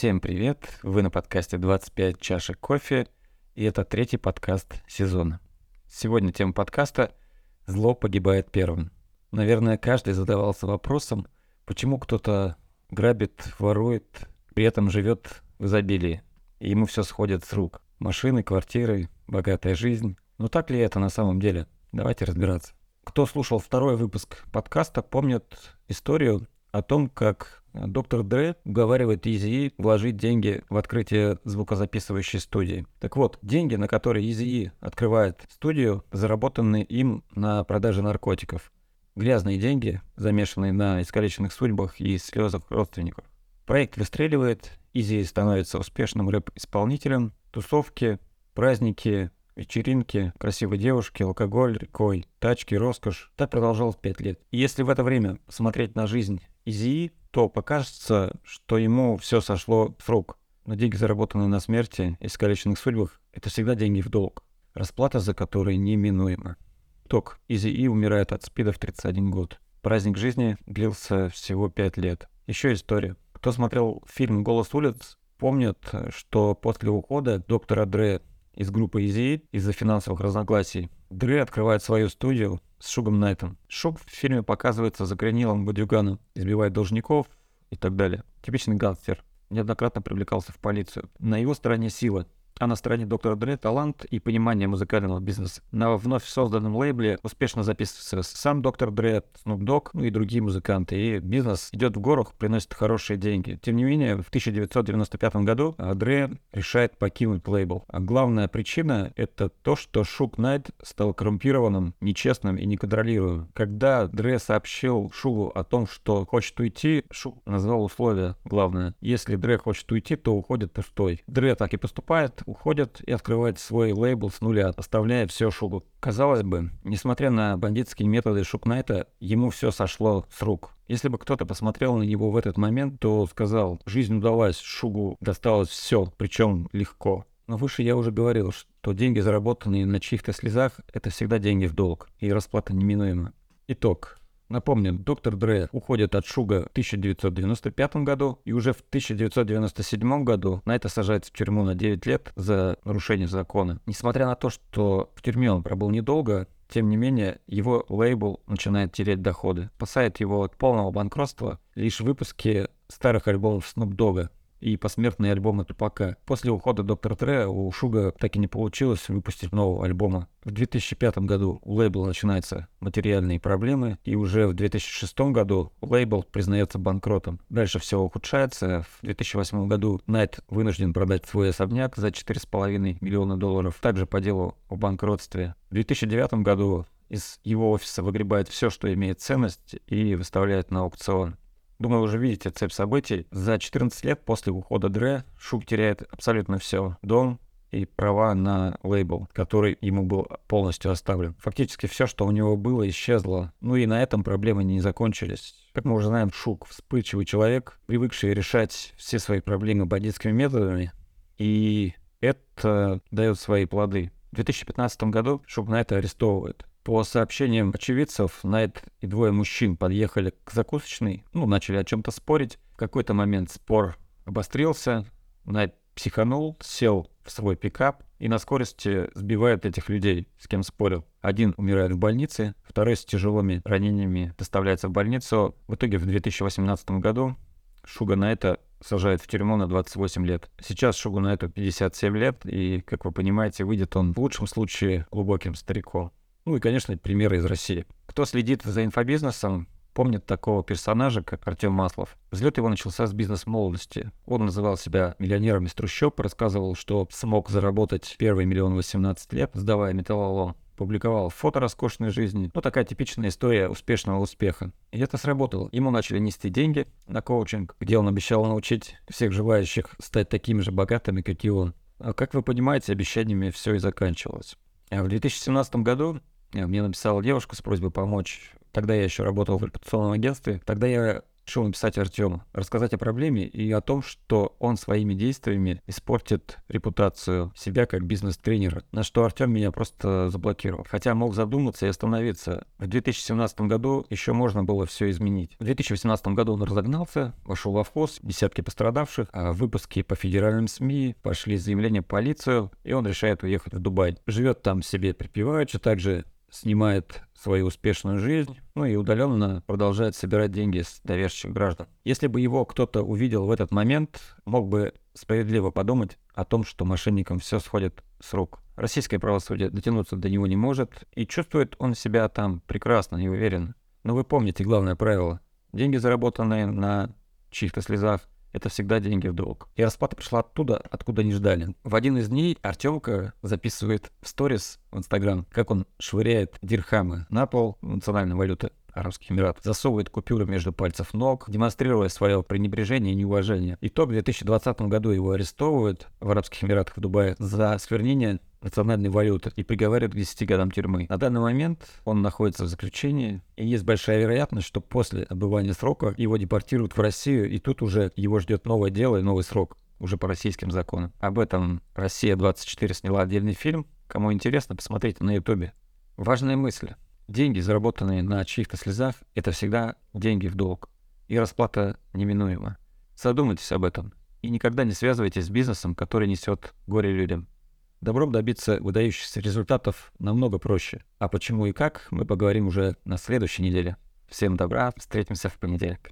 Всем привет! Вы на подкасте 25 чашек кофе, и это третий подкаст сезона. Сегодня тема подкаста «Зло погибает первым». Наверное, каждый задавался вопросом, почему кто-то грабит, ворует, при этом живет в изобилии, и ему все сходит с рук. Машины, квартиры, богатая жизнь. Но так ли это на самом деле? Давайте разбираться. Кто слушал второй выпуск подкаста, помнит историю о том, как доктор Дре уговаривает Изи вложить деньги в открытие звукозаписывающей студии. Так вот, деньги, на которые Изи открывает студию, заработаны им на продаже наркотиков. Грязные деньги, замешанные на искалеченных судьбах и слезах родственников. Проект выстреливает, Изи становится успешным рэп-исполнителем, тусовки, праздники, вечеринки, красивые девушки, алкоголь, рекой, тачки, роскошь. Так продолжалось пять лет. И если в это время смотреть на жизнь Изи, то покажется, что ему все сошло с рук. Но деньги, заработанные на смерти и скалеченных судьбах, это всегда деньги в долг, расплата за которые неминуема. Ток. Изи И умирает от спида в 31 год. Праздник жизни длился всего 5 лет. Еще история. Кто смотрел фильм «Голос улиц», помнит, что после ухода доктора Дре из группы Изи из-за финансовых разногласий Дре открывает свою студию с Шугом Найтом. Шуг в фильме показывается за гранилом Бадюганом, избивает должников и так далее. Типичный гангстер. Неоднократно привлекался в полицию. На его стороне сила, а на стороне доктора Дре талант и понимание музыкального бизнеса. На вновь созданном лейбле успешно записывается сам доктор Дре, Snoop Dogg, ну и другие музыканты. И бизнес идет в горах, приносит хорошие деньги. Тем не менее, в 1995 году Дре решает покинуть лейбл. А главная причина — это то, что Шук Найт стал коррумпированным, нечестным и неконтролируемым. Когда Дре сообщил Шугу о том, что хочет уйти, Шук назвал условия главное. Если Дре хочет уйти, то уходит пустой. Дре так и поступает, уходят и открывают свой лейбл с нуля, оставляя все Шугу. Казалось бы, несмотря на бандитские методы Шукнайта, ему все сошло с рук. Если бы кто-то посмотрел на него в этот момент, то сказал, жизнь удалась, Шугу досталось все, причем легко. Но выше я уже говорил, что деньги, заработанные на чьих-то слезах, это всегда деньги в долг, и расплата неминуема. Итог. Напомню, доктор Дре уходит от Шуга в 1995 году, и уже в 1997 году Найта сажается в тюрьму на 9 лет за нарушение закона. Несмотря на то, что в тюрьме он пробыл недолго, тем не менее, его лейбл начинает терять доходы. Спасает его от полного банкротства лишь выпуски старых альбомов Snoop Dogg, и посмертные альбомы Тупака. После ухода Доктора Дре у Шуга так и не получилось выпустить нового альбома. В 2005 году у лейбла начинаются материальные проблемы, и уже в 2006 году лейбл признается банкротом. Дальше все ухудшается. В 2008 году Найт вынужден продать свой особняк за 4,5 миллиона долларов, также по делу о банкротстве. В 2009 году из его офиса выгребает все, что имеет ценность, и выставляет на аукцион. Думаю, уже видите цепь событий. За 14 лет после ухода Дре Шук теряет абсолютно все. Дом, и права на лейбл, который ему был полностью оставлен. Фактически все, что у него было, исчезло. Ну и на этом проблемы не закончились. Как мы уже знаем, Шук вспыльчивый человек, привыкший решать все свои проблемы бандитскими методами, и это дает свои плоды. В 2015 году Шук на это арестовывает. По сообщениям очевидцев, Найт и двое мужчин подъехали к закусочной, ну, начали о чем-то спорить. В какой-то момент спор обострился, Найт психанул, сел в свой пикап и на скорости сбивает этих людей, с кем спорил. Один умирает в больнице, второй с тяжелыми ранениями доставляется в больницу. В итоге в 2018 году Шуга Найта сажает в тюрьму на 28 лет. Сейчас Шугу Найту 57 лет, и, как вы понимаете, выйдет он в лучшем случае глубоким стариком. Ну и, конечно, примеры из России. Кто следит за инфобизнесом, помнит такого персонажа, как Артем Маслов. Взлет его начался с бизнес-молодости. Он называл себя миллионером из трущоб, рассказывал, что смог заработать первый миллион 18 лет, сдавая металлолом публиковал фото роскошной жизни. Ну, такая типичная история успешного успеха. И это сработало. Ему начали нести деньги на коучинг, где он обещал научить всех желающих стать такими же богатыми, как и он. А как вы понимаете, обещаниями все и заканчивалось. А в 2017 году мне написала девушка с просьбой помочь. Тогда я еще работал в репутационном агентстве. Тогда я решил написать Артему, рассказать о проблеме и о том, что он своими действиями испортит репутацию себя как бизнес-тренера, на что Артем меня просто заблокировал. Хотя мог задуматься и остановиться. В 2017 году еще можно было все изменить. В 2018 году он разогнался, вошел во вхоз, десятки пострадавших, а выпуски по федеральным СМИ, пошли заявления в полицию, и он решает уехать в Дубай. Живет там себе припеваючи, также снимает свою успешную жизнь, ну и удаленно продолжает собирать деньги с доверчивых граждан. Если бы его кто-то увидел в этот момент, мог бы справедливо подумать о том, что мошенникам все сходит с рук. Российское правосудие дотянуться до него не может, и чувствует он себя там прекрасно и уверенно. Но вы помните главное правило. Деньги, заработанные на чьих-то слезах, это всегда деньги в долг. И расплата пришла оттуда, откуда не ждали. В один из дней Артемка записывает в сторис в Инстаграм, как он швыряет дирхамы на пол национальной валюты Арабских Эмиратов, засовывает купюры между пальцев ног, демонстрируя свое пренебрежение и неуважение. И то в 2020 году его арестовывают в Арабских Эмиратах в Дубае за сквернение национальной валюты и приговаривают к 10 годам тюрьмы. На данный момент он находится в заключении, и есть большая вероятность, что после отбывания срока его депортируют в Россию, и тут уже его ждет новое дело и новый срок уже по российским законам. Об этом «Россия-24» сняла отдельный фильм. Кому интересно, посмотрите на ютубе. Важная мысль. Деньги, заработанные на чьих-то слезах, это всегда деньги в долг. И расплата неминуема. Задумайтесь об этом. И никогда не связывайтесь с бизнесом, который несет горе людям. Добром добиться выдающихся результатов намного проще. А почему и как, мы поговорим уже на следующей неделе. Всем добра, встретимся в понедельник.